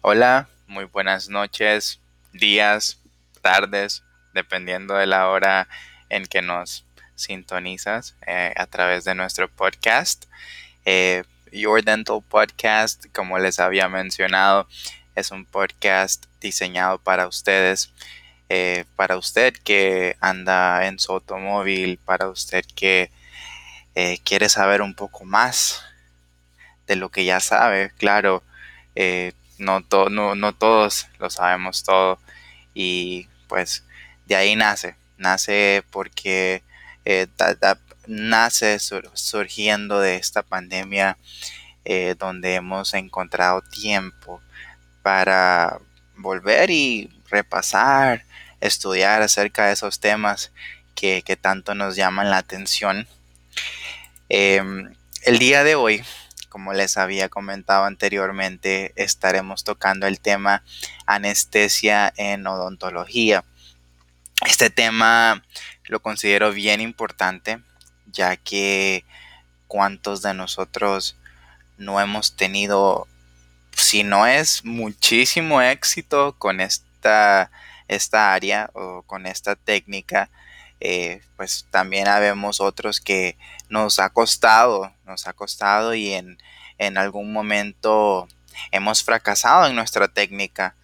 Hola, muy buenas noches, días, tardes, dependiendo de la hora en que nos sintonizas eh, a través de nuestro podcast. Eh, Your Dental Podcast, como les había mencionado, es un podcast diseñado para ustedes, eh, para usted que anda en su automóvil, para usted que quiere saber un poco más de lo que ya sabe. Claro, no, no, todos lo sabemos todo y pues de ahí nace, nace porque eh, nace surgiendo de esta pandemia eh, donde hemos encontrado tiempo para volver y repasar, estudiar acerca de esos temas que, tanto nos llaman la atención. Em, el día de hoy como les había comentado anteriormente, estaremos tocando el tema anestesia en odontología. Este tema lo considero bien importante, ya que cuántos de nosotros no hemos tenido, si no es muchísimo éxito con esta, esta área o con esta técnica, eh, pues también habemos otros que nos ha costado, nos ha costado y en, algún momento hemos fracasado en nuestra técnica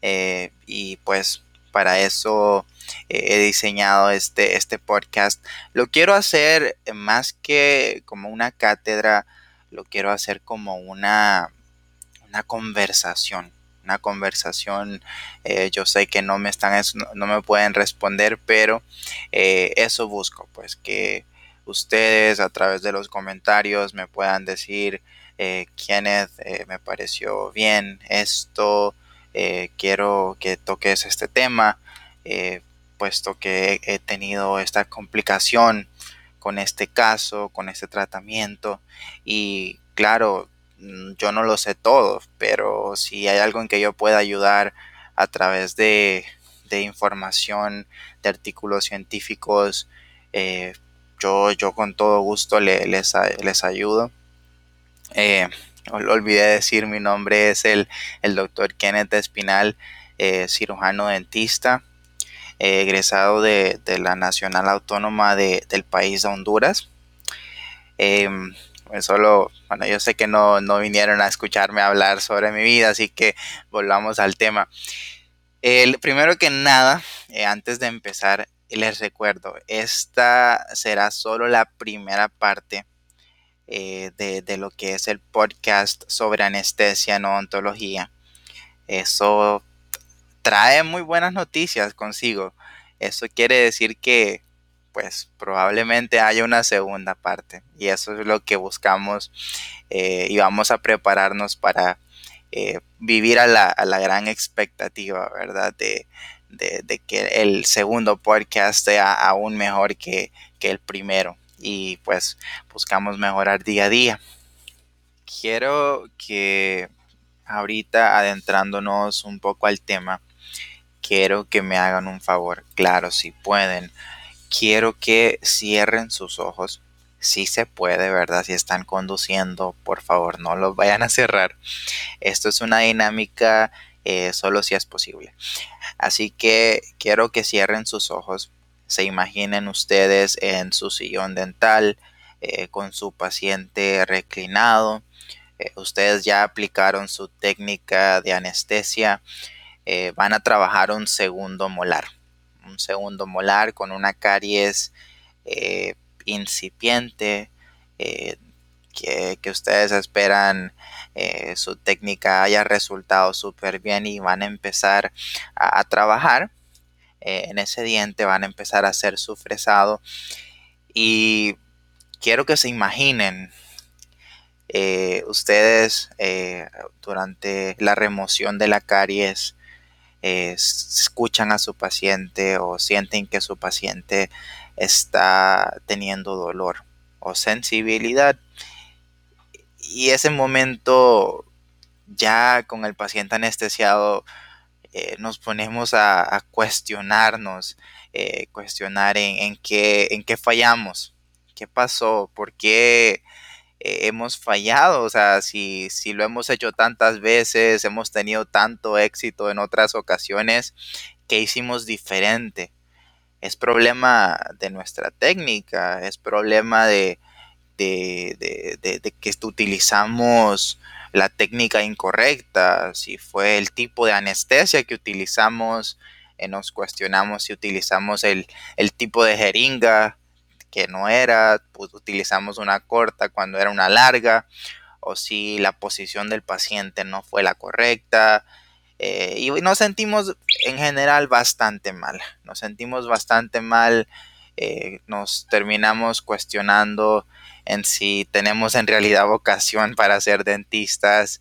eh, y pues para eso he diseñado este, este podcast. Lo quiero hacer más que como una cátedra, lo quiero hacer como una, una conversación una conversación. Eh, yo sé que no me están, no me pueden responder, pero eh, eso busco, pues que ustedes a través de los comentarios me puedan decir eh, quiénes me pareció bien esto, quiero que toques este tema, puesto que he tenido esta complicación con este caso, con este tratamiento y claro, Mm, yo no lo sé todo, pero si hay algo en que yo pueda ayudar a través de, información, de artículos científicos, eh, yo, yo con todo gusto les, les ayudo. Eh, olvidé decir, mi nombre es el, el doctor Kenneth Espinal, eh, cirujano dentista, egresado de, la Nacional Autónoma del país de Honduras. Em, pues solo, bueno, yo sé que no, vinieron a escucharme hablar sobre mi vida, así que volvamos al tema. El, primero que nada, eh, antes de empezar, les recuerdo, esta será solo la primera parte eh, de, lo que es el podcast sobre anestesia en odontología. Eso trae muy buenas noticias consigo. Eso quiere decir que pues probablemente haya una segunda parte. Y eso es lo que buscamos eh, y vamos a prepararnos para eh, vivir a la, gran expectativa, ¿verdad? De, que el segundo podcast sea aún mejor que, que el primero. Y pues buscamos mejorar día a día. Quiero que ahorita adentrándonos un poco al tema, quiero que me hagan un favor. Claro, si pueden quiero que cierren sus ojos. Si se puede, ¿verdad? Si están conduciendo, por favor, no los vayan a cerrar. Esto es una dinámica eh, solo si es posible. Así que quiero que cierren sus ojos. Se imaginen ustedes en su sillón dental eh, con su paciente reclinado. Eh, ustedes ya aplicaron su técnica de anestesia. van a trabajar un segundo molar un segundo molar con una caries incipiente eh, que, ustedes esperan eh, su técnica haya resultado súper bien y van a empezar a, trabajar en ese diente, van a empezar a hacer su fresado y quiero que se imaginen ustedes durante la remoción de la caries escuchan a su paciente o sienten que su paciente está teniendo dolor o sensibilidad. Y ese momento, ya con el paciente anestesiado, eh, nos ponemos a, cuestionarnos, eh, cuestionar en, qué, en qué fallamos, qué pasó, por qué eh, hemos fallado, o sea, si, si lo hemos hecho tantas veces, hemos tenido tanto éxito en otras ocasiones, ¿qué hicimos diferente? Es problema de nuestra técnica, es problema de, de, de, que utilizamos la técnica incorrecta, si fue el tipo de anestesia que utilizamos, eh, nos cuestionamos si utilizamos el, el tipo de jeringa que no era, pues utilizamos una corta cuando era una larga, o si la posición del paciente no fue la correcta. Eh, y nos sentimos en general bastante mal, nos sentimos bastante mal, eh, nos terminamos cuestionando en si tenemos en realidad vocación para ser dentistas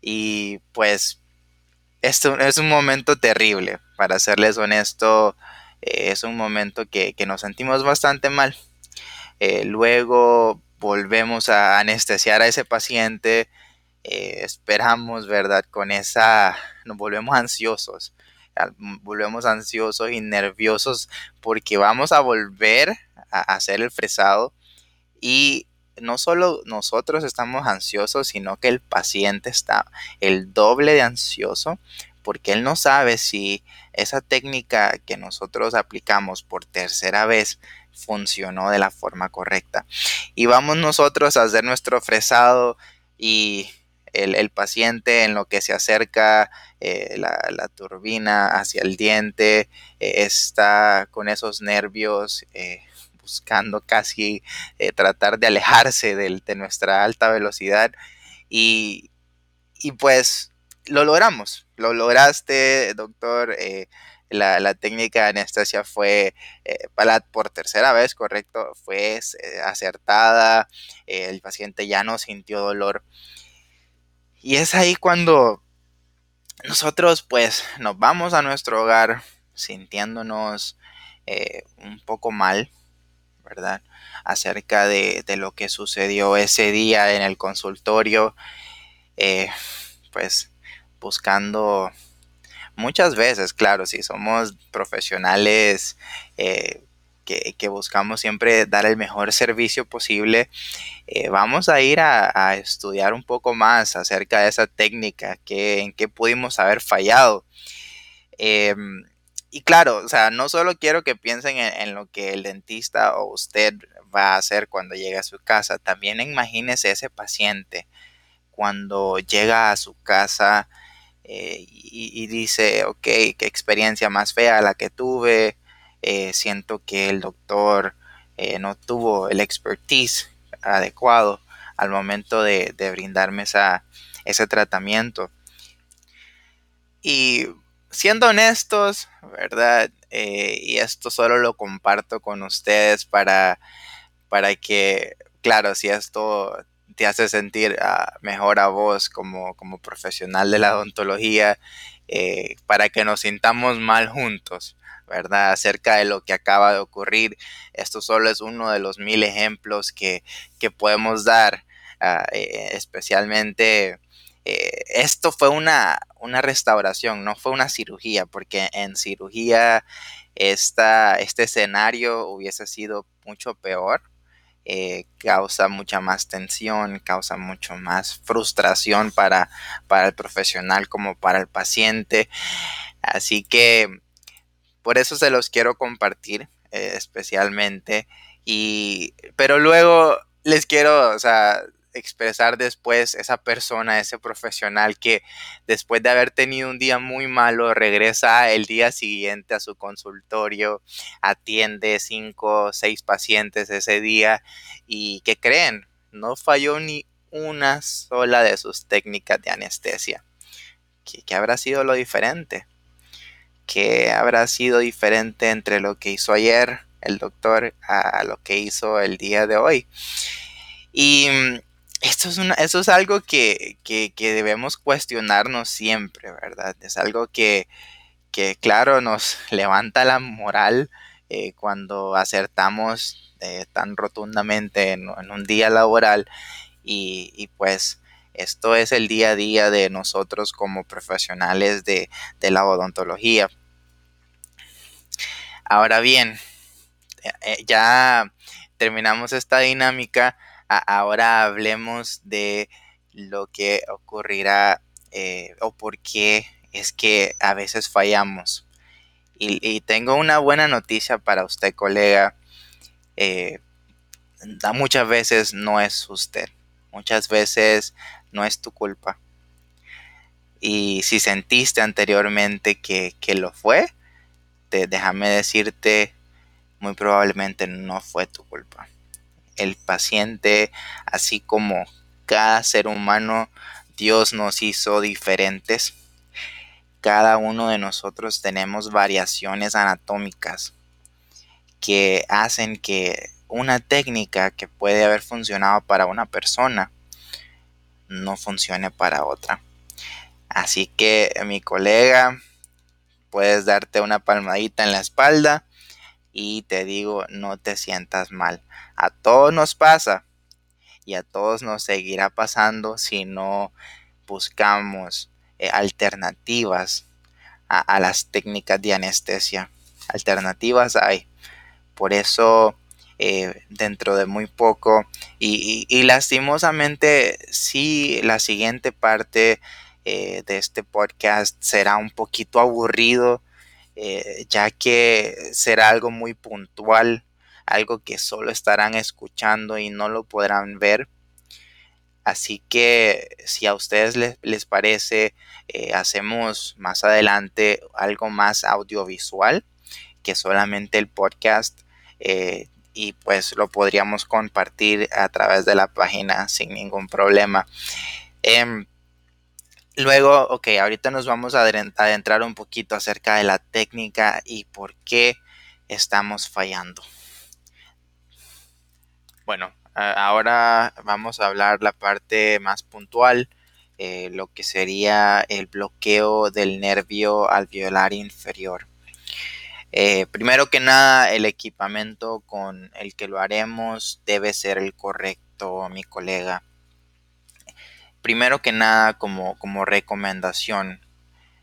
y pues esto es un momento terrible, para serles honesto, eh, es un momento que, nos sentimos bastante mal. Eh, luego volvemos a anestesiar a ese paciente, eh, esperamos, ¿verdad? Con esa, nos volvemos ansiosos, volvemos ansiosos y nerviosos porque vamos a volver a hacer el fresado y no solo nosotros estamos ansiosos, sino que el paciente está el doble de ansioso porque él no sabe si esa técnica que nosotros aplicamos por tercera vez funcionó de la forma correcta. Y vamos nosotros a hacer nuestro fresado y el, paciente en lo que se acerca eh, la, turbina hacia el diente eh, está con esos nervios eh, buscando casi tratar de alejarse de, nuestra alta velocidad y, y pues lo logramos, lo lograste, doctor. Eh, la, técnica de anestesia fue eh, por tercera vez, correcto, fue acertada, el paciente ya no sintió dolor. Y es ahí cuando nosotros pues nos vamos a nuestro hogar sintiéndonos un poco mal, ¿verdad? Acerca de, de, lo que sucedió ese día en el consultorio. pues buscando muchas veces, claro, si somos profesionales eh, que, buscamos siempre dar el mejor servicio posible, eh, vamos a ir a, estudiar un poco más acerca de esa técnica, que, en qué pudimos haber fallado. Em, y claro, o sea, no solo quiero que piensen en, lo que el dentista o usted va a hacer cuando llegue a su casa, también imagínese ese paciente cuando llega a su casa eh, y, dice, ok, qué experiencia más fea la que tuve, eh, siento que el doctor eh, no tuvo el expertise adecuado al momento de, brindarme esa, ese tratamiento. Y siendo honestos, ¿verdad? y esto solo lo comparto con ustedes para, para que, claro, si esto te hace sentir ah, mejor a vos como, como, profesional de la odontología eh, para que nos sintamos mal juntos, ¿verdad? Acerca de lo que acaba de ocurrir. Esto solo es uno de los mil ejemplos que, podemos dar, ah, eh, especialmente... Eh, esto fue una, una, restauración, no fue una cirugía, porque en cirugía esta, este escenario hubiese sido mucho peor, eh, causa mucha más tensión, causa mucho más frustración para, para el profesional como para el paciente. Así que por eso se los quiero compartir eh, especialmente. Y, pero luego les quiero, o sea, expresar después esa persona, ese profesional que después de haber tenido un día muy malo regresa el día siguiente a su consultorio, atiende cinco seis pacientes ese día y que creen, no falló ni una sola de sus técnicas de anestesia. ¿Qué, habrá sido lo diferente? ¿Qué habrá sido diferente entre lo que hizo ayer el doctor a lo que hizo el día de hoy? Y esto es es algo que, debemos cuestionarnos siempre, ¿verdad? Es algo que, claro, nos levanta la moral eh, cuando acertamos eh, tan rotundamente en, un día laboral y, pues esto es el día a día de nosotros como profesionales de, la odontología. Ahora bien, eh, ya terminamos esta dinámica ahora hablemos de lo que ocurrirá eh, o por qué es que a veces fallamos. Y, tengo una buena noticia para usted, colega. Eh, muchas veces no es usted. Muchas veces no es tu culpa. Y si sentiste anteriormente que, que lo fue, te, déjame decirte, muy probablemente no fue tu culpa. El paciente, así como cada ser humano, Dios nos hizo diferentes. Cada uno de nosotros tenemos variaciones anatómicas que hacen que una técnica que puede haber funcionado para una persona no funcione para otra. Así que mi colega, puedes darte una palmadita en la espalda y te digo, no te sientas mal. A todos nos pasa y a todos nos seguirá pasando si no buscamos eh, alternativas a, las técnicas de anestesia. Alternativas hay. Por eso, eh, dentro de muy poco, y, lastimosamente, sí, la siguiente parte eh, de este podcast será un poquito aburrido, ya que será algo muy puntual algo que solo estarán escuchando y no lo podrán ver. Así que si a ustedes les, parece, eh, hacemos más adelante algo más audiovisual que solamente el podcast eh, y pues lo podríamos compartir a través de la página sin ningún problema. Em, luego, ok, ahorita nos vamos a adentrar un poquito acerca de la técnica y por qué estamos fallando. Bueno, ahora vamos a hablar la parte más puntual, eh, lo que sería el bloqueo del nervio alveolar inferior. Eh, primero que nada, el equipamiento con el que lo haremos debe ser el correcto, mi colega. Primero que nada, como, como recomendación,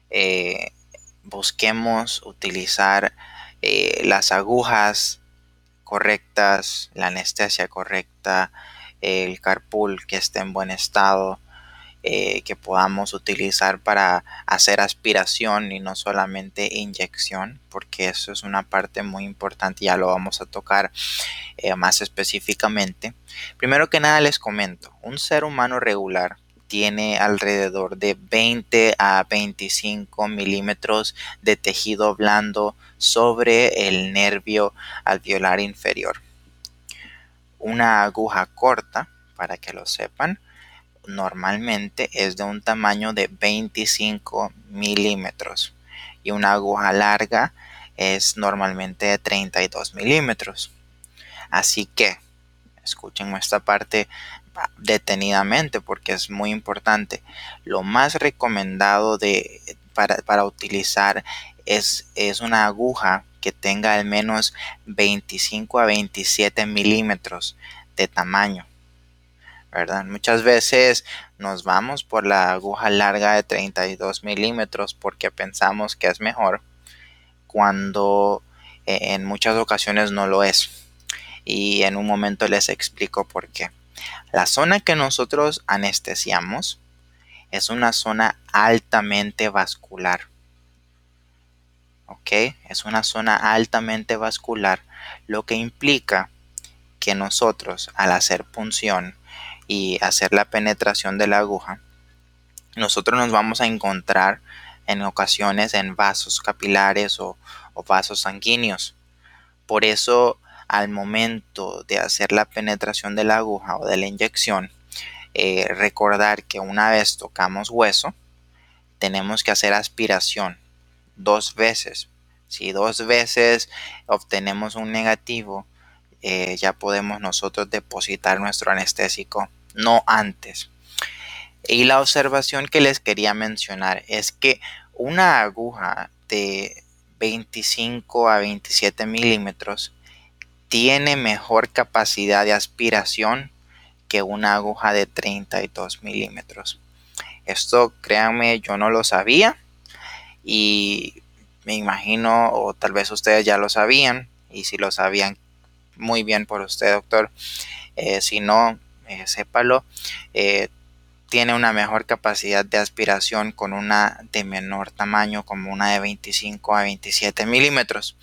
eh, busquemos utilizar las agujas correctas, la anestesia correcta, el carpool que esté en buen estado, eh, que podamos utilizar para hacer aspiración y no solamente inyección, porque eso es una parte muy importante, ya lo vamos a tocar eh, más específicamente. Primero que nada les comento, un ser humano regular tiene alrededor de 20 a 25 milímetros de tejido blando sobre el nervio alveolar inferior. Una aguja corta, para que lo sepan, normalmente es de un tamaño de 25 milímetros y una aguja larga es normalmente de 32 milímetros. Así que, escuchen esta parte detenidamente porque es muy importante. Lo más recomendado de, para, utilizar es, es, una aguja que tenga al menos 25 a 27 milímetros de tamaño. ¿Verdad? Muchas veces nos vamos por la aguja larga de 32 milímetros porque pensamos que es mejor cuando eh, en muchas ocasiones no lo es. Y en un momento les explico por qué. La zona que nosotros anestesiamos es una zona altamente vascular. ¿Ok? Es una zona altamente vascular, lo que implica que nosotros al hacer punción y hacer la penetración de la aguja, nosotros nos vamos a encontrar en ocasiones en vasos capilares o, vasos sanguíneos. Por eso al momento de hacer la penetración de la aguja o de la inyección, eh, recordar que una vez tocamos hueso, tenemos que hacer aspiración dos veces. Si dos veces obtenemos un negativo, eh, ya podemos nosotros depositar nuestro anestésico, no antes. Y la observación que les quería mencionar es que una aguja de 25 a 27 milímetros tiene mejor capacidad de aspiración que una aguja de 32 milímetros. Esto, créanme, yo no lo sabía y me imagino, o tal vez ustedes ya lo sabían, y si lo sabían, muy bien por usted, doctor. Eh, si no, eh, sépalo, eh, tiene una mejor capacidad de aspiración con una de menor tamaño como una de 25 a 27 milímetros.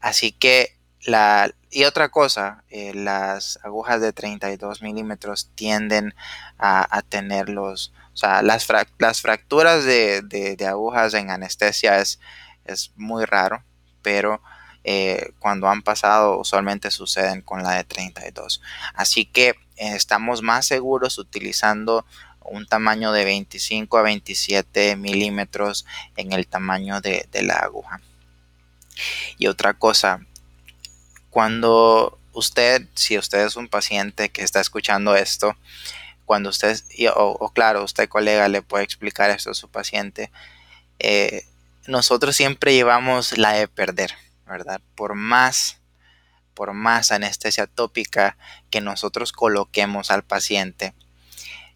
Así que la, y otra cosa, eh, las agujas de 32 milímetros tienden a, tener los, o sea, las, las fracturas de, de, agujas en anestesia es, es muy raro, pero eh, cuando han pasado usualmente suceden con la de 32. Así que estamos más seguros utilizando un tamaño de 25 a 27 milímetros en el tamaño de, la aguja. Y otra cosa, cuando usted, si usted es un paciente que está escuchando esto, cuando usted, o, claro, usted colega le puede explicar esto a su paciente, eh, nosotros siempre llevamos la de perder. ¿verdad? Por más, más anestesia tópica que nosotros coloquemos al paciente,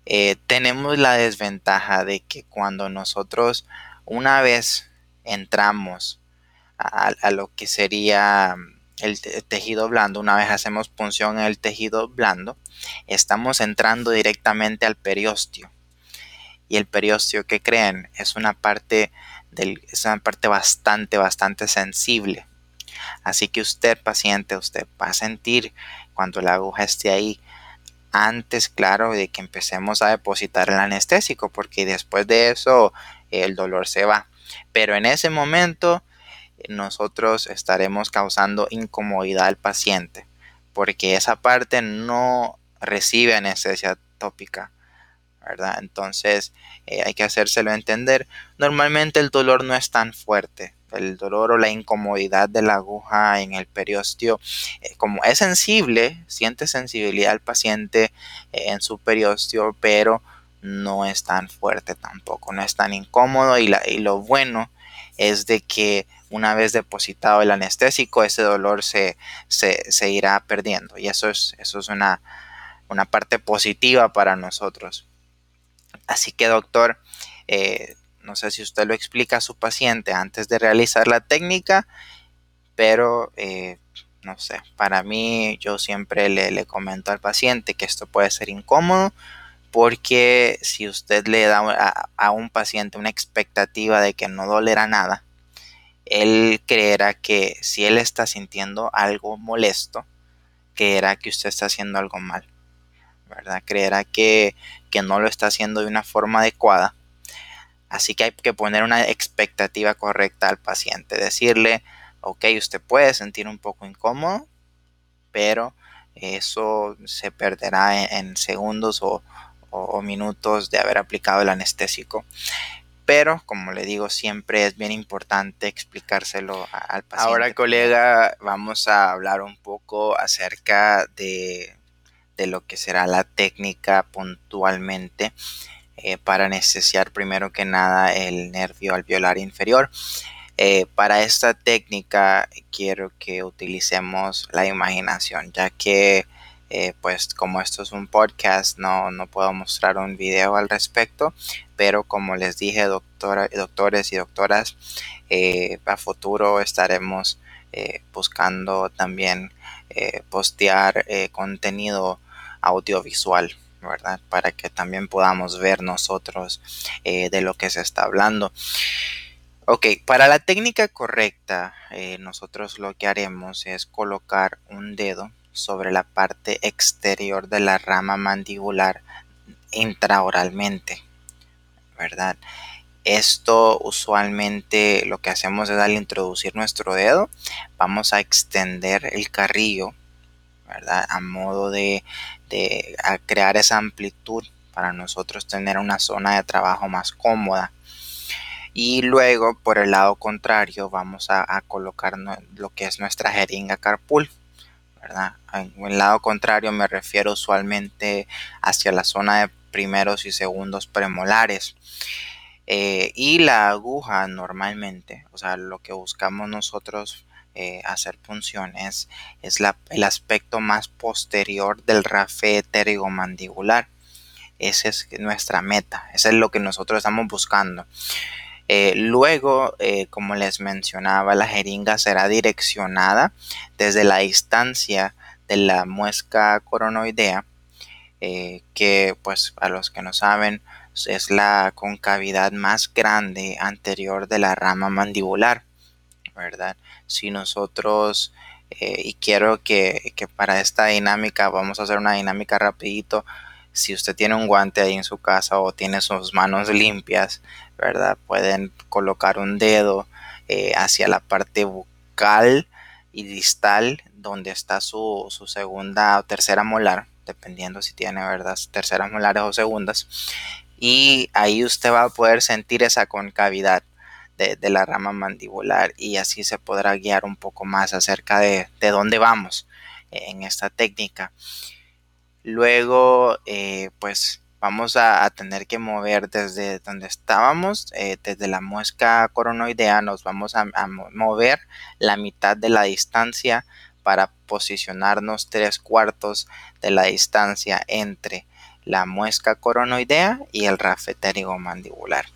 eh, tenemos la desventaja de que cuando nosotros una vez entramos a, lo que sería el tejido blando, una vez hacemos punción en el tejido blando, estamos entrando directamente al periósteo. Y el periósteo que creen es una parte del, es una parte bastante, bastante sensible. Así que usted, paciente, usted va a sentir cuando la aguja esté ahí antes, claro, de que empecemos a depositar el anestésico, porque después de eso el dolor se va. Pero en ese momento nosotros estaremos causando incomodidad al paciente, porque esa parte no recibe anestesia tópica. ¿verdad? Entonces eh, hay que hacérselo entender. Normalmente el dolor no es tan fuerte, el dolor o la incomodidad de la aguja en el periósteo, eh, como es sensible, siente sensibilidad al paciente eh, en su periósteo, pero no es tan fuerte tampoco, no es tan incómodo y, lo bueno es de que una vez depositado el anestésico, ese dolor se, se, irá perdiendo y eso es, eso es una, una parte positiva para nosotros. Así que doctor, eh, no sé si usted lo explica a su paciente antes de realizar la técnica, pero eh, no sé, para mí yo siempre le, comento al paciente que esto puede ser incómodo porque si usted le da a, un paciente una expectativa de que no dolerá nada, él creerá que si él está sintiendo algo molesto, creerá que usted está haciendo algo mal, ¿verdad? Creerá que no lo está haciendo de una forma adecuada Así que hay que poner una expectativa correcta al paciente. Decirle, ok, usted puede sentir un poco incómodo, pero eso se perderá en, segundos o, minutos de haber aplicado el anestésico. Pero, como le digo, siempre es bien importante explicárselo al paciente. Ahora, colega, vamos a hablar un poco acerca de, de lo que será la técnica puntualmente. Eh, para anestesiar primero que nada el nervio alveolar inferior. Eh, para esta técnica quiero que utilicemos la imaginación, ya que eh, pues como esto es un podcast no, no, puedo mostrar un video al respecto, pero como les dije doctora, doctores y doctoras, a futuro estaremos buscando también postear contenido audiovisual ¿verdad? Para que también podamos ver nosotros eh, de lo que se está hablando. Ok, para la técnica correcta, eh, nosotros lo que haremos es colocar un dedo sobre la parte exterior de la rama mandibular intraoralmente, ¿verdad? Esto usualmente lo que hacemos es al introducir nuestro dedo, vamos a extender el carrillo, ¿verdad? A modo de crear esa amplitud para nosotros tener una zona de trabajo más cómoda. Y luego por el lado contrario vamos a, colocar lo que es nuestra jeringa carpul. ¿verdad? En el lado contrario me refiero usualmente hacia la zona de primeros y segundos premolares. Eh, y la aguja normalmente, o sea, lo que buscamos nosotros eh, hacer punciones es el aspecto más posterior del rafe mandibular Esa es nuestra meta, eso es lo que nosotros estamos buscando. Eh, luego, eh, como les mencionaba, la jeringa será direccionada desde la distancia de la muesca coronoidea que pues a los que no saben es la concavidad más grande anterior de la rama mandibular, ¿verdad? Si nosotros, eh, y quiero que, para esta dinámica, vamos a hacer una dinámica rapidito, si usted tiene un guante ahí en su casa o tiene sus manos limpias, ¿verdad? Pueden colocar un dedo eh, hacia la parte bucal y distal donde está su, su segunda o tercera molar, dependiendo si tiene, ¿verdad? Terceras molares o segundas y ahí usted va a poder sentir esa concavidad de, la rama mandibular y así se podrá guiar un poco más acerca de, dónde vamos en esta técnica. Luego, eh, pues vamos a, tener que mover desde donde estábamos, eh, desde la muesca coronoidea, nos vamos a, a, mover la mitad de la distancia para posicionarnos tres cuartos de la distancia entre la muesca coronoidea y el rafetérigo mandibular.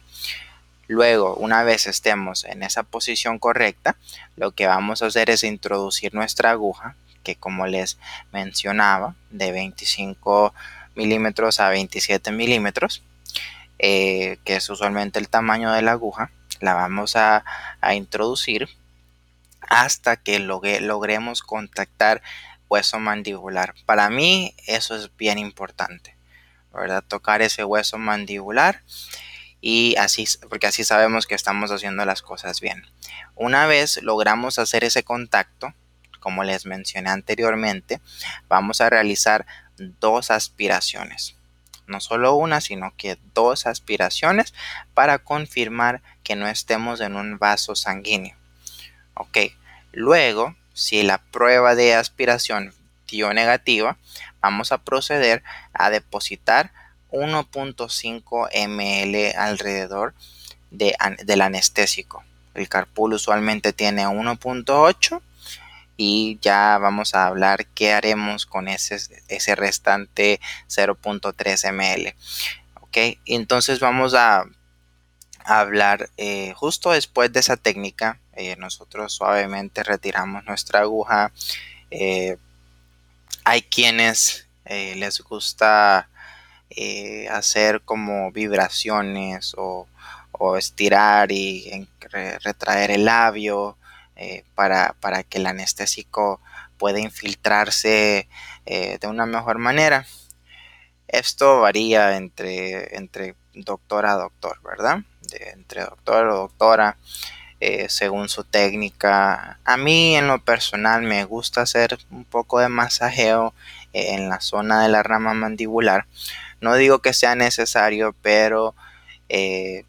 Luego, una vez estemos en esa posición correcta, lo que vamos a hacer es introducir nuestra aguja, que como les mencionaba, de 25 milímetros a 27 milímetros, eh, que es usualmente el tamaño de la aguja, la vamos a, introducir hasta que logremos contactar hueso mandibular. Para mí eso es bien importante. ¿verdad? Tocar ese hueso mandibular y así, porque así sabemos que estamos haciendo las cosas bien. Una vez logramos hacer ese contacto, como les mencioné anteriormente, vamos a realizar dos aspiraciones. No solo una, sino que dos aspiraciones para confirmar que no estemos en un vaso sanguíneo. Ok, luego, si la prueba de aspiración dio negativa, vamos a proceder a depositar 1.5 ml alrededor del anestésico. El carpool usualmente tiene 1.8 y ya vamos a hablar qué haremos con ese, ese restante 0.3 ml. Ok, entonces vamos a, hablar eh, justo después de esa técnica. Eh, nosotros suavemente retiramos nuestra aguja. Eh, hay quienes les gusta eh, hacer como vibraciones o, estirar y retraer el labio eh, para, que el anestésico pueda infiltrarse de una mejor manera. Esto varía entre, entre doctor a doctor, ¿verdad? entre doctor o doctora. según su técnica. A mí en lo personal me gusta hacer un poco de masajeo en la zona de la rama mandibular. No digo que sea necesario, pero eh,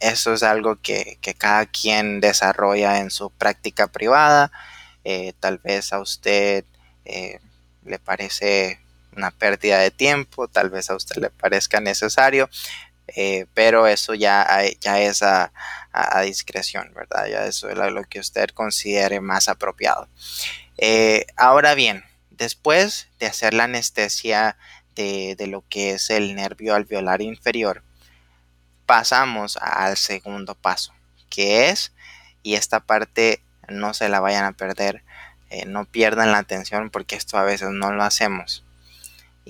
eso es algo que, cada quien desarrolla en su práctica privada. Eh, tal vez a usted eh, le parece una pérdida de tiempo, tal vez a usted le parezca necesario, pero eso ya, ya es a, discreción, ¿verdad? Ya eso es lo que usted considere más apropiado. ahora bien, Después de hacer la anestesia de, lo que es el nervio alveolar inferior, pasamos al segundo paso, que es, y esta parte no se la vayan a perder, eh, no pierdan la atención porque esto a veces no lo hacemos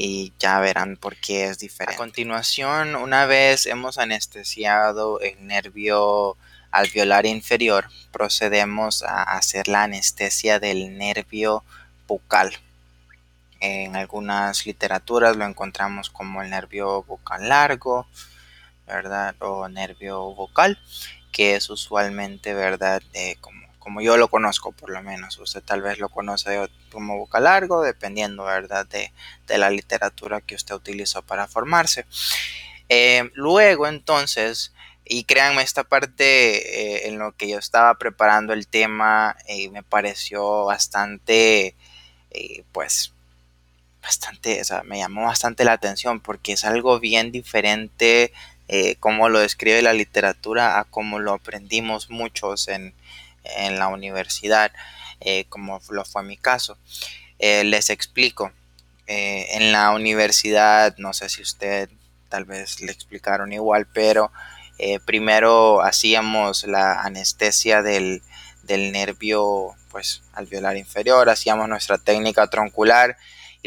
y ya verán por qué es diferente. A continuación, una vez hemos anestesiado el nervio alveolar inferior, procedemos a hacer la anestesia del nervio bucal. En algunas literaturas lo encontramos como el nervio vocal largo, ¿verdad? O nervio vocal, que es usualmente, ¿verdad? como, como yo lo conozco por lo menos. Usted tal vez lo conoce como vocal largo, dependiendo, ¿verdad? De, la literatura que usted utilizó para formarse. Eh, luego, entonces, y créanme, esta parte eh, en lo que yo estaba preparando el tema eh, me pareció bastante, pues, bastante, o sea, me llamó bastante la atención porque es algo bien diferente eh, como lo describe la literatura a como lo aprendimos muchos en, la universidad, eh, como lo fue mi caso. Eh, les explico. en la universidad, no sé si usted tal vez le explicaron igual, pero primero hacíamos la anestesia del, del nervio pues alveolar inferior, hacíamos nuestra técnica troncular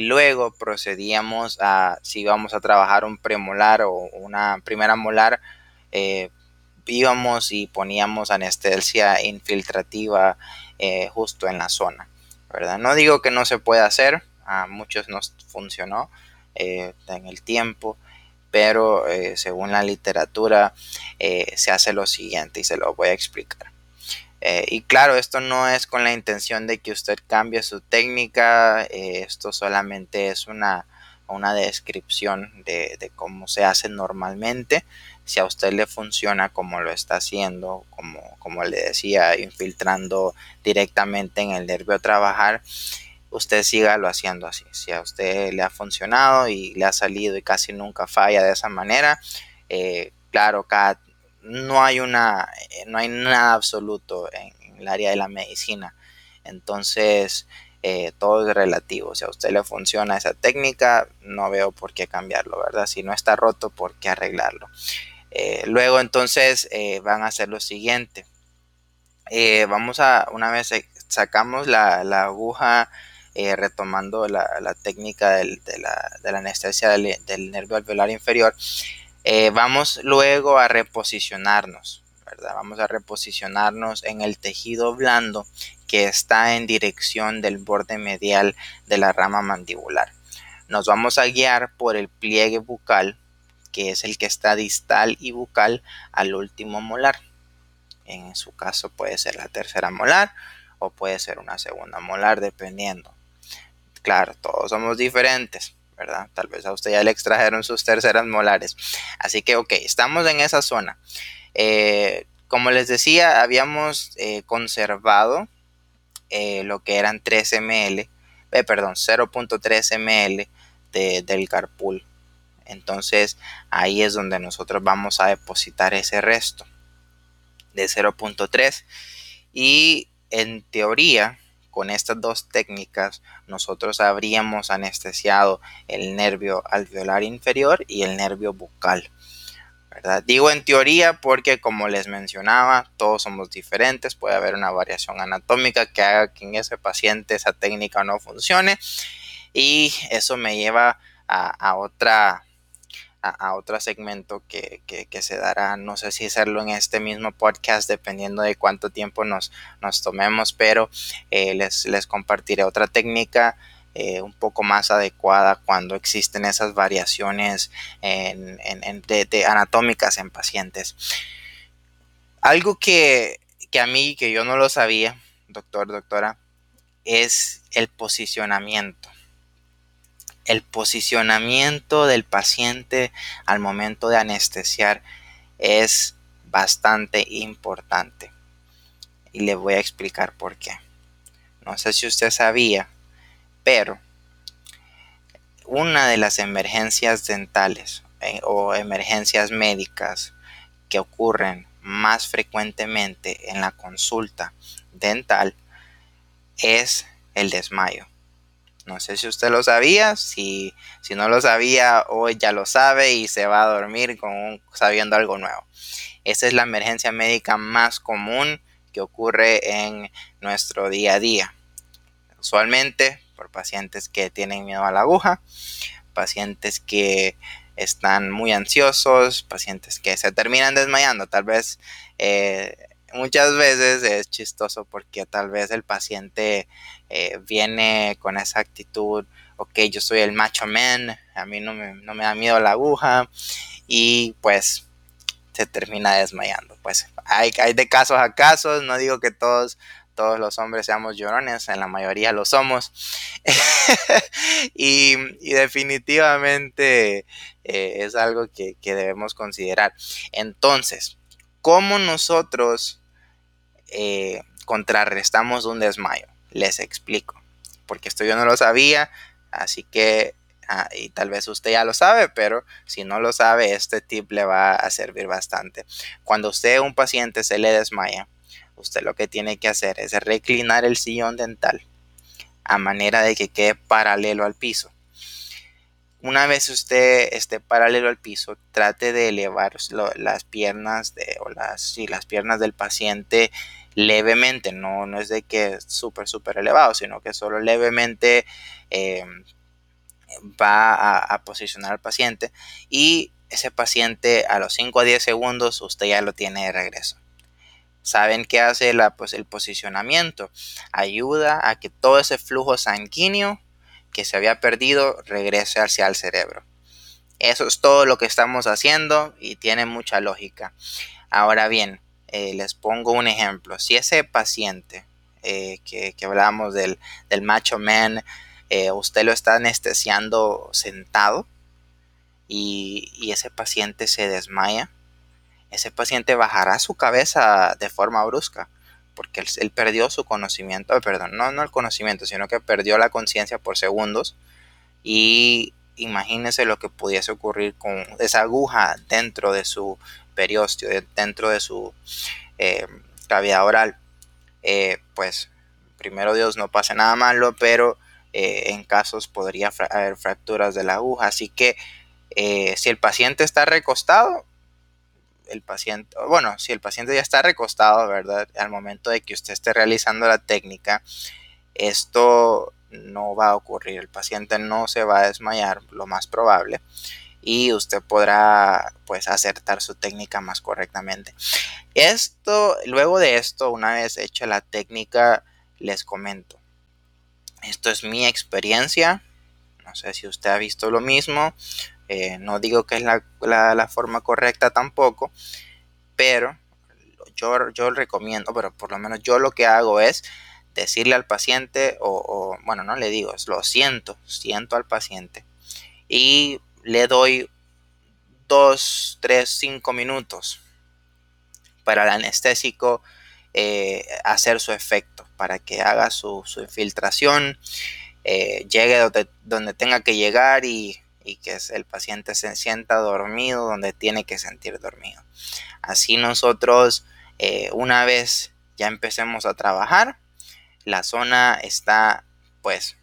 luego procedíamos a, si íbamos a trabajar un premolar o una primera molar, eh, íbamos y poníamos anestesia infiltrativa eh, justo en la zona, ¿verdad? No digo que no se pueda hacer, a muchos nos funcionó eh, en el tiempo, pero según la literatura se hace lo siguiente y se lo voy a explicar. Eh, y claro, esto no es con la intención de que usted cambie su técnica, eh, esto solamente es una, una descripción de, cómo se hace normalmente. Si a usted le funciona como lo está haciendo, como, como le decía, infiltrando directamente en el nervio trabajar, usted sígalo haciendo así. Si a usted le ha funcionado y le ha salido y casi nunca falla de esa manera, eh, claro, cada no hay una, eh, no hay nada absoluto en, el área de la medicina. Entonces, eh, todo es relativo. Si a usted le funciona esa técnica, no veo por qué cambiarlo, ¿verdad? Si no está roto, ¿por qué arreglarlo? Eh, luego, entonces, van a hacer lo siguiente. vamos a, una vez sacamos la, aguja, retomando la, técnica de, la, anestesia del, del nervio alveolar inferior, eh, vamos luego a reposicionarnos, ¿verdad? Vamos a reposicionarnos en el tejido blando que está en dirección del borde medial de la rama mandibular. Nos vamos a guiar por el pliegue bucal, que es el que está distal y bucal al último molar. En su caso puede ser la tercera molar o puede ser una segunda molar, dependiendo. Claro, todos somos diferentes. Tal vez a usted ya le extrajeron sus terceras molares. Así que, ok, estamos en esa zona. Eh, como les decía, habíamos eh, conservado eh, lo que eran 3 ml, perdón, 0.3 ml del carpool. Entonces ahí es donde nosotros vamos a depositar ese resto de 0.3 y en teoría con estas dos técnicas nosotros habríamos anestesiado el nervio alveolar inferior y el nervio bucal. ¿verdad? Digo en teoría porque como les mencionaba, todos somos diferentes, puede haber una variación anatómica que haga que en ese paciente esa técnica no funcione y eso me lleva a otra a, otro segmento que, se dará, no sé si hacerlo en este mismo podcast dependiendo de cuánto tiempo nos, nos tomemos, pero eh, les, les, compartiré otra técnica eh, un poco más adecuada cuando existen esas variaciones en, de, anatómicas en pacientes. Algo que, que a mí, que yo no lo sabía, doctor, doctora, es el posicionamiento el posicionamiento del paciente al momento de anestesiar es bastante importante. Y le voy a explicar por qué. No sé si usted sabía, pero una de las emergencias dentales eh, o emergencias médicas que ocurren más frecuentemente en la consulta dental es el desmayo. No sé si usted lo sabía, si, si no lo sabía, hoy ya lo sabe y se va a dormir con sabiendo algo nuevo. Esa es la emergencia médica más común que ocurre en nuestro día a día. Usualmente por pacientes que tienen miedo a la aguja, pacientes que están muy ansiosos, pacientes que se terminan desmayando. Tal vez eh, muchas veces es chistoso porque tal vez el paciente eh, viene con esa actitud, ok, yo soy el macho man, a mí no me, no me da miedo la aguja y pues se termina desmayando. Pues hay, hay de casos a casos, no digo que todos todos los hombres seamos llorones, en la mayoría lo somos. y, definitivamente eh, es algo que, que, debemos considerar. Entonces, ¿cómo nosotros eh, contrarrestamos un desmayo. Les explico, porque esto yo no lo sabía, así que, ah, y tal vez usted ya lo sabe, pero si no lo sabe, este tip le va a servir bastante. Cuando usted un paciente se le desmaya, usted lo que tiene que hacer es reclinar el sillón dental a manera de que quede paralelo al piso. Una vez usted esté paralelo al piso, trate de elevar las piernas de, o las, las piernas del paciente levemente, no, no es de que súper, súper elevado, sino que solo levemente eh, va a, posicionar al paciente y ese paciente a los 5 a 10 segundos usted ya lo tiene de regreso. ¿Saben qué hace la, pues, el posicionamiento? Ayuda a que todo ese flujo sanguíneo que se había perdido regrese hacia el cerebro. Eso es todo lo que estamos haciendo y tiene mucha lógica. Ahora bien, eh, les pongo un ejemplo. Si ese paciente eh, que, que, hablábamos del, del macho man, eh, usted lo está anestesiando sentado y, y ese paciente se desmaya, ese paciente bajará su cabeza de forma brusca porque él, perdió su conocimiento, perdón, no, no el conocimiento, sino que perdió la conciencia por segundos y imagínese lo que pudiese ocurrir con esa aguja dentro de su dentro de su eh, cavidad oral. Eh, pues primero Dios no pase nada malo, pero eh, en casos podría haber fracturas de la aguja. Así que si el paciente está recostado, el paciente, bueno, si el paciente ya está recostado, ¿verdad? Al momento de que usted esté realizando la técnica, esto no va a ocurrir. El paciente no se va a desmayar, lo más probable, y usted podrá, pues, acertar su técnica más correctamente. Esto, luego de esto, una vez hecha la técnica, les comento. Esto es mi experiencia. No sé si usted ha visto lo mismo. Eh, no digo que es la, forma correcta tampoco, pero yo, yo recomiendo, pero por lo menos yo lo que hago es decirle al paciente, o, bueno, no le digo, lo siento, siento al paciente y le doy dos, tres, cinco minutos para el anestésico eh, hacer su efecto, para que haga su, infiltración, eh, llegue donde, donde tenga que llegar y y que el paciente se sienta dormido donde tiene que sentir dormido. Así nosotros, eh, una vez ya empecemos a trabajar, la zona está pues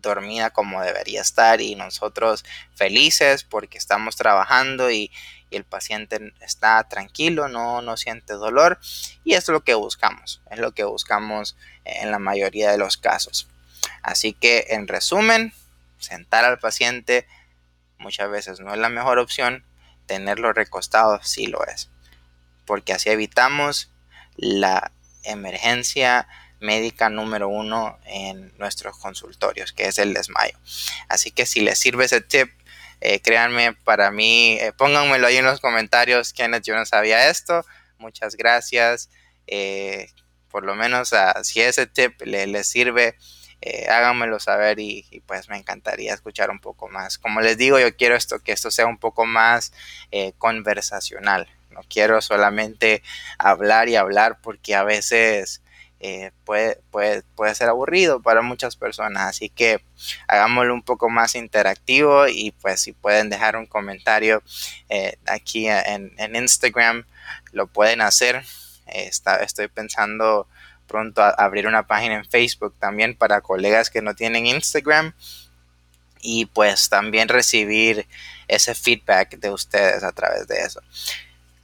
dormida como debería estar y nosotros felices porque estamos trabajando y, el paciente está tranquilo, no, no siente dolor y es lo que buscamos, es lo que buscamos en la mayoría de los casos. Así que en resumen, sentar al paciente muchas veces no es la mejor opción, tenerlo recostado sí lo es, porque así evitamos la emergencia médica número uno en nuestros consultorios, que es el desmayo. Así que si les sirve ese tip, eh, créanme, para mí, eh, pónganmelo ahí en los comentarios, Kenneth, yo no sabía esto, muchas gracias. Eh, por lo menos ah, si ese tip le, les sirve, háganmelo saber y, pues me encantaría escuchar un poco más. Como les digo, yo quiero esto que esto sea un poco más conversacional. No quiero solamente hablar y hablar porque a veces eh, puede, puede, puede, ser aburrido para muchas personas. Así que hagámoslo un poco más interactivo y pues si pueden dejar un comentario aquí en, en, Instagram, lo pueden hacer. Está, estoy pensando pronto abrir una página en Facebook también para colegas que no tienen Instagram y pues también recibir ese feedback de ustedes a través de eso.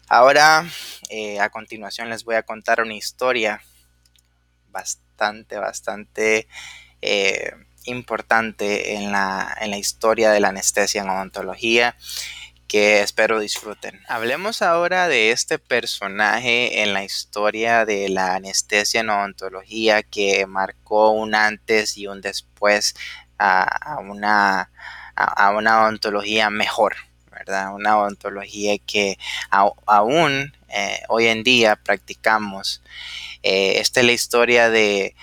Ahora, eh, a continuación les voy a contar una historia bastante, bastante eh, importante en la, en la historia de la anestesia en odontología que espero disfruten. Hablemos ahora de este personaje en la historia de la anestesia en odontología que marcó un antes y un después a, una, a, una odontología mejor, Una odontología que aún eh, hoy en día practicamos. Eh, esta es la historia de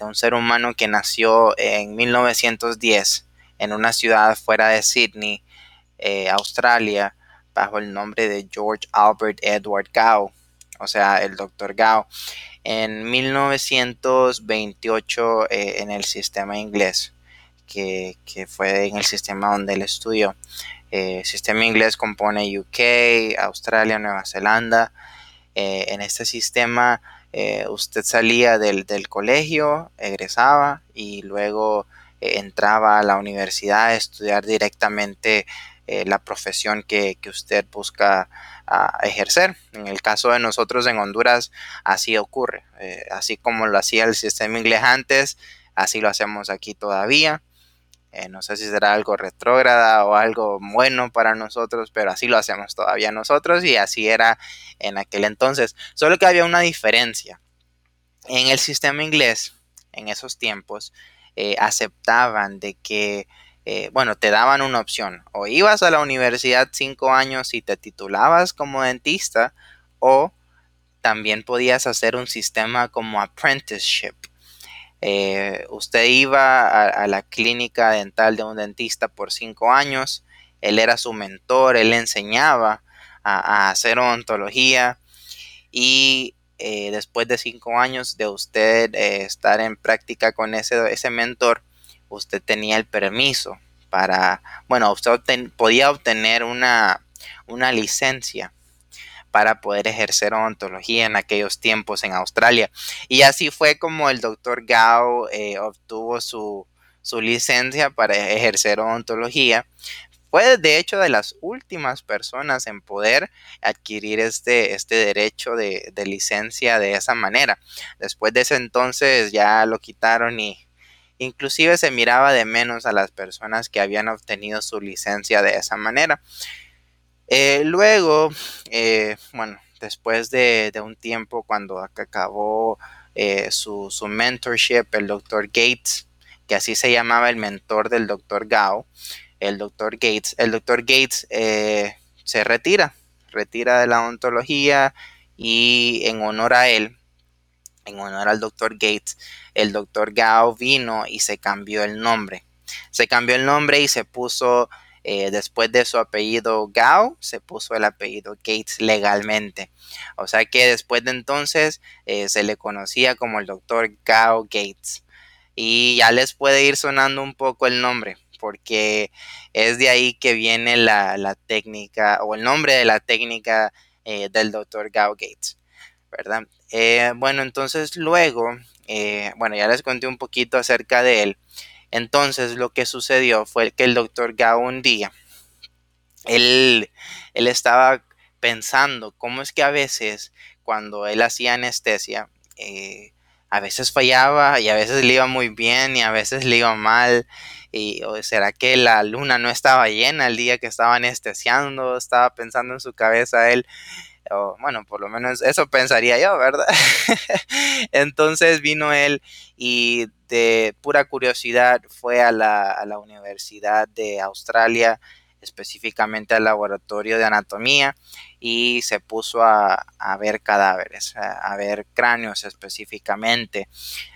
un ser humano que nació en 1910 en una ciudad fuera de Sydney eh, Australia bajo el nombre de George Albert Edward Gao, o sea, el doctor Gao, en 1928 eh, en el sistema inglés, que, fue en el sistema donde él estudió. eh, sistema inglés compone UK, Australia, Nueva Zelanda. en este sistema usted salía del, del, colegio, egresaba y luego entraba a la universidad a estudiar directamente eh, la profesión que, usted busca ah, ejercer. En el caso de nosotros en Honduras, así ocurre. Eh, así como lo hacía el sistema inglés antes, así lo hacemos aquí todavía. Eh, no sé si será algo retrógrada o algo bueno para nosotros, pero así lo hacemos todavía nosotros y así era en aquel entonces. Solo que había una diferencia. En el sistema inglés, en esos tiempos, eh, aceptaban de que, eh, bueno, te daban una opción. O ibas a la universidad cinco años y te titulabas como dentista o también podías hacer un sistema como apprenticeship eh, usted iba a, la clínica dental de un dentista por cinco años, él era su mentor, él le enseñaba a, hacer odontología y eh, después de cinco años de usted eh, estar en práctica con ese, mentor, usted tenía el permiso para, bueno, usted podía obtener una, una licencia para poder ejercer odontología en aquellos tiempos en Australia. Y así fue como el doctor Gao eh, obtuvo su, licencia para ejercer odontología. Fue de hecho de las últimas personas en poder adquirir este, este derecho de, de licencia de esa manera. Después de ese entonces ya lo quitaron y, Inclusive se miraba de menos a las personas que habían obtenido su licencia de esa manera. Eh, luego, eh, bueno, después de, un tiempo cuando acabó eh, su, mentorship, el doctor Gates, que así se llamaba el mentor del doctor Gao, el doctor Gates, el doctor Gates se retira, retira de la ontología y en honor a él, en honor al doctor Gates, el doctor Gao vino y se cambió el nombre. Se cambió el nombre y se puso eh, después de su apellido Gao, se puso el apellido Gates legalmente. O sea que después de entonces eh, se le conocía como el doctor Gao Gates. Y ya les puede ir sonando un poco el nombre, porque es de ahí que viene la, técnica o el nombre de la técnica eh, del doctor Gao Gates. ¿verdad? bueno, entonces luego, bueno, ya les conté un poquito acerca de él. Entonces lo que sucedió fue que el doctor Gao un día, él, él estaba pensando cómo es que a veces cuando él hacía anestesia, eh, a veces fallaba y a veces le iba muy bien y a veces le iba mal. Y, ¿O será que la luna no estaba llena el día que estaba anestesiando? Estaba pensando en su cabeza él. O, bueno, por lo menos eso pensaría yo, ¿verdad? Entonces vino él y de pura curiosidad fue a la, Universidad de Australia, específicamente al laboratorio de anatomía, y se puso a, ver cadáveres, a, ver cráneos específicamente,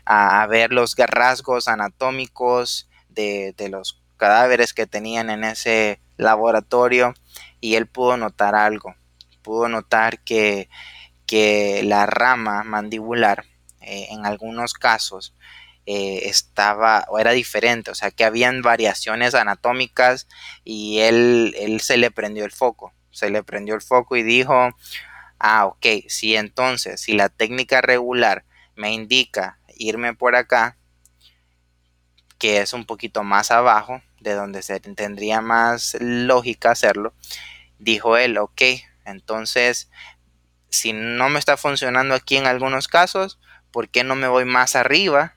a, ver los rasgos anatómicos de, los cadáveres que tenían en ese laboratorio y él pudo notar algo, pudo notar que, que la rama mandibular eh, en algunos casos eh, estaba o era diferente, o sea que habían variaciones anatómicas y él, él se le prendió el foco, se le prendió el foco y dijo, ah, ok, si entonces, si la técnica regular me indica irme por acá, que es un poquito más abajo, de donde se tendría más lógica hacerlo, dijo él, ok, entonces, si no me está funcionando aquí en algunos casos, ¿por qué no me voy más arriba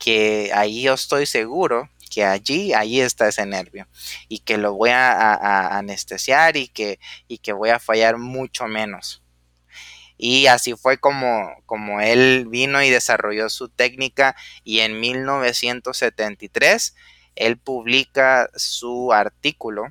que ahí yo estoy seguro que allí, allí está ese nervio y que lo voy a, anestesiar y que, y que voy a fallar mucho menos. Y así fue como, como él vino y desarrolló su técnica y en 1973 él publica su artículo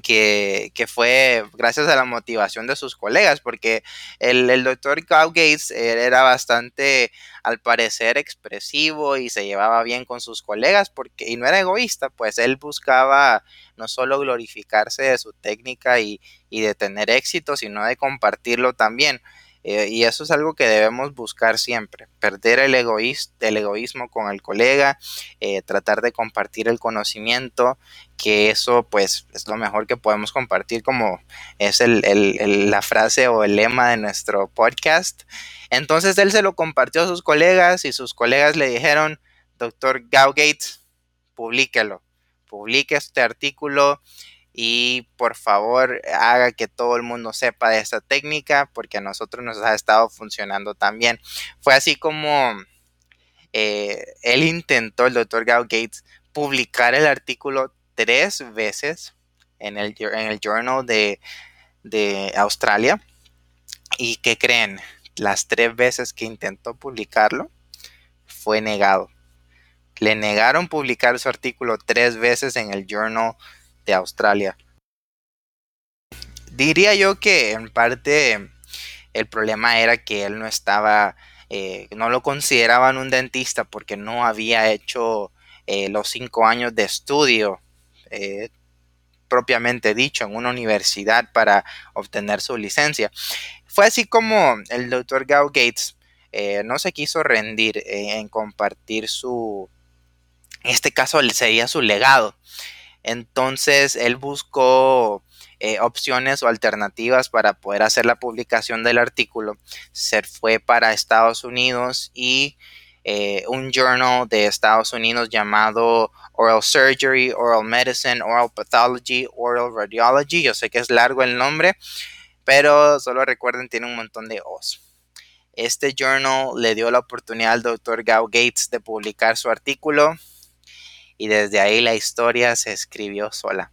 que, fue gracias a la motivación de sus colegas, porque el, doctor Carl Gates era bastante, al parecer, expresivo y se llevaba bien con sus colegas, porque, y no era egoísta, pues él buscaba no solo glorificarse de su técnica y, y de tener éxito, sino de compartirlo también. Eh, y eso es algo que debemos buscar siempre, perder el, el egoísmo con el colega, eh, tratar de compartir el conocimiento, que eso pues es lo mejor que podemos compartir como es la frase o el lema de nuestro podcast. Entonces él se lo compartió a sus colegas y sus colegas le dijeron, doctor Gates publíquelo, publique este artículo y por favor haga que todo el mundo sepa de esta técnica porque a nosotros nos ha estado funcionando también. Fue así como eh, él intentó, el doctor Gao Gates, publicar el artículo tres veces en el, en el Journal de, de Australia. ¿Y qué creen? Las tres veces que intentó publicarlo, fue negado. Le negaron publicar su artículo tres veces en el Journal de Australia. Diría yo que en parte el problema era que él no estaba, eh, no lo consideraban un dentista porque no había hecho eh, los cinco años de estudio eh, propiamente dicho en una universidad para obtener su licencia. Fue así como el doctor Gao Gates no se quiso rendir en compartir su, en este caso sería su legado. Entonces él buscó eh, opciones o alternativas para poder hacer la publicación del artículo. Se fue para Estados Unidos y eh, un journal de Estados Unidos llamado Oral Surgery, Oral Medicine, Oral Pathology, Oral Radiology. Yo sé que es largo el nombre, pero solo recuerden, tiene un montón de O's. Este journal le dio la oportunidad al doctor Gao Gates de publicar su artículo y desde ahí la historia se escribió sola.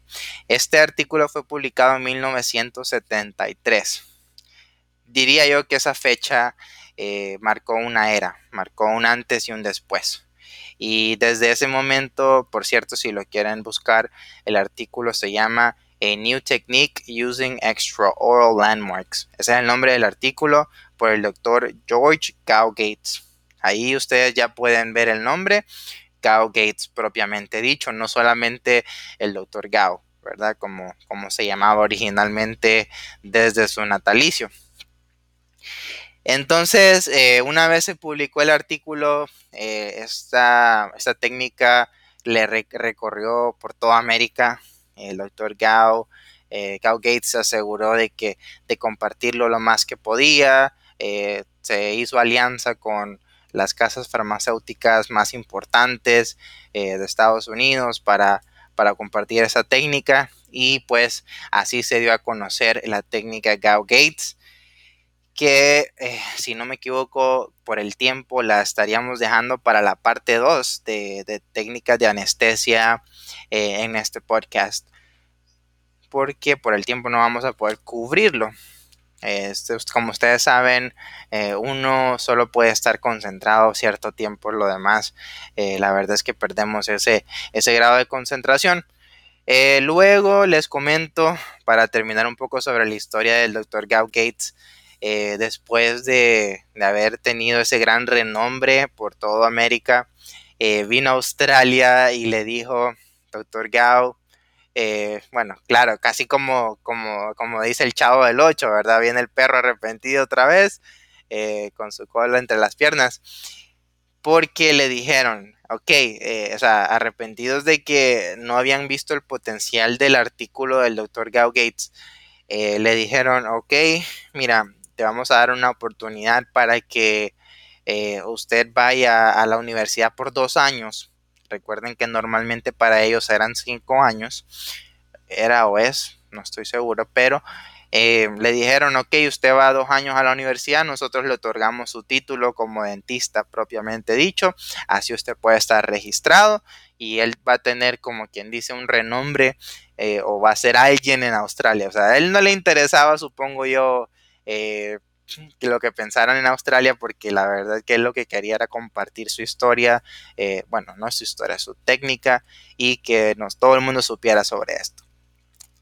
Este artículo fue publicado en 1973. Diría yo que esa fecha eh, marcó una era, marcó un antes y un después. Y desde ese momento, por cierto, si lo quieren buscar, el artículo se llama A New Technique Using Extraoral Landmarks. Ese es el nombre del artículo por el doctor George Gao Gates. Ahí ustedes ya pueden ver el nombre Gao Gates propiamente dicho, no solamente el doctor Gao, ¿verdad? Como, como se llamaba originalmente desde su natalicio. Entonces, eh, una vez se publicó el artículo, eh, esta, técnica le recorrió por toda América. El doctor Gao, eh, Gao Gates se aseguró de que de compartirlo lo más que podía. se hizo alianza con las casas farmacéuticas más importantes eh, de Estados Unidos para, para compartir esa técnica y pues así se dio a conocer la técnica Gao Gates que eh, si no me equivoco por el tiempo la estaríamos dejando para la parte 2 de, técnicas de anestesia eh, en este podcast porque por el tiempo no vamos a poder cubrirlo este, como ustedes saben, eh, uno solo puede estar concentrado cierto tiempo, lo demás, eh, la verdad es que perdemos ese, ese grado de concentración. Eh, luego les comento, para terminar un poco sobre la historia del Dr. Gao Gates, después de, de, haber tenido ese gran renombre por toda América, vino a Australia y le dijo, Dr. Gao, eh, bueno, claro, casi como, como, como dice el chavo del 8, ¿verdad? Viene el perro arrepentido otra vez, eh, con su cola entre las piernas, porque le dijeron, ok, eh, o sea, arrepentidos de que no habían visto el potencial del artículo del doctor Gao Gates, le dijeron, ok, mira, te vamos a dar una oportunidad para que usted vaya a la universidad por dos años Recuerden que normalmente para ellos eran cinco años. Era o es, no estoy seguro, pero eh, le dijeron, ok, usted va dos años a la universidad, nosotros le otorgamos su título como dentista propiamente dicho, así usted puede estar registrado y él va a tener como quien dice un renombre eh, o va a ser alguien en Australia. O sea, a él no le interesaba, supongo yo, eh, lo que pensaran en Australia, porque la verdad que él lo que quería era compartir su historia, eh, bueno, no su historia, su técnica, y que nos, todo el mundo supiera sobre esto.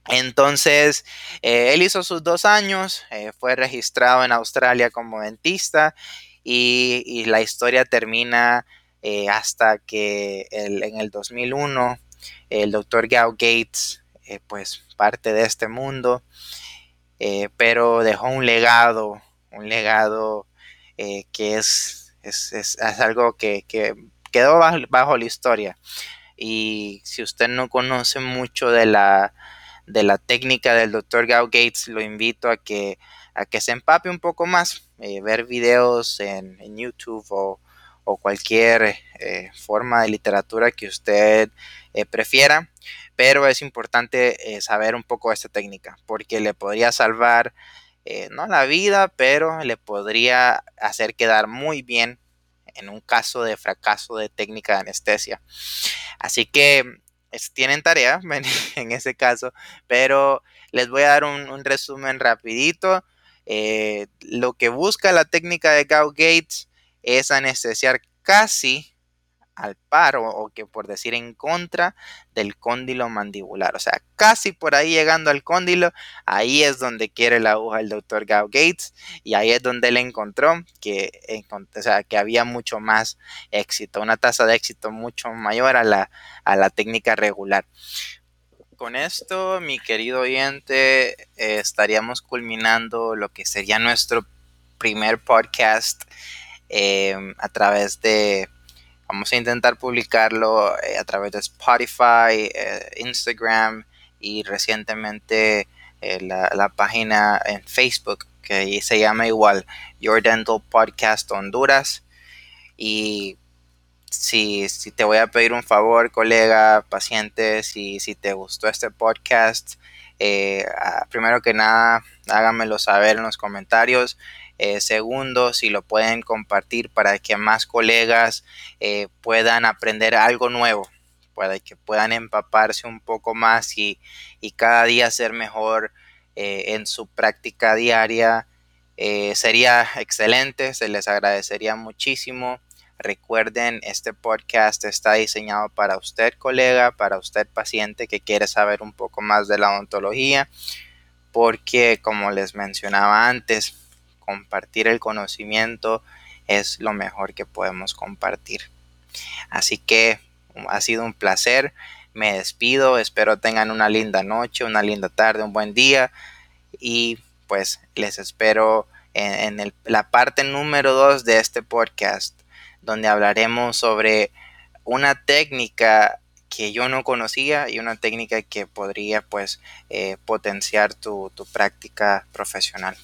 Entonces, eh, él hizo sus dos años, eh, fue registrado en Australia como dentista y, la historia termina hasta que en el 2001 el doctor Gao Gates, pues parte de este mundo, pero dejó un legado un legado eh, que es, es, algo que, quedó bajo, la historia. Y si usted no conoce mucho de la, de la técnica del Dr. Gao Gates, lo invito a que, a que se empape un poco más, eh, ver videos en, YouTube o, cualquier eh, forma de literatura que usted prefiera. Pero es importante saber un poco de esta técnica porque le podría salvar eh, no la vida, pero le podría hacer quedar muy bien en un caso de fracaso de técnica de anestesia. Así que tienen tarea en ese caso, pero les voy a dar un, resumen rapidito. Eh, lo que busca la técnica de Gauge-Gates es anestesiar casi al par o, que por decir en contra del cóndilo mandibular. O sea, casi por ahí llegando al cóndilo, ahí es donde quiere la aguja el doctor Gao Gates y ahí es donde él encontró que, o sea, que había mucho más éxito, una tasa de éxito mucho mayor a la, a la técnica regular. Con esto, mi querido oyente, estaríamos culminando lo que sería nuestro primer podcast eh, a través de Vamos a intentar publicarlo eh, a través de Spotify, eh, Instagram y recientemente eh, la, página en Facebook que se llama igual Your Dental Podcast Honduras. Y si, si te voy a pedir un favor, colega, paciente, si, si te gustó este podcast, primero que nada, háganmelo saber en los comentarios. Eh, segundo, si lo pueden compartir para que más colegas eh, puedan aprender algo nuevo, para que puedan empaparse un poco más y, cada día ser mejor eh, en su práctica diaria. sería excelente, se les agradecería muchísimo. Recuerden, este podcast está diseñado para usted, colega, para usted, paciente que quiere saber un poco más de la odontología, porque como les mencionaba antes, compartir el conocimiento es lo mejor que podemos compartir. Así que ha sido un placer. Me despido. Espero tengan una linda noche, una linda tarde, un buen día. Y pues les espero en, la parte número 2 de este podcast, donde hablaremos sobre una técnica que yo no conocía y una técnica que podría pues eh, potenciar tu práctica profesional.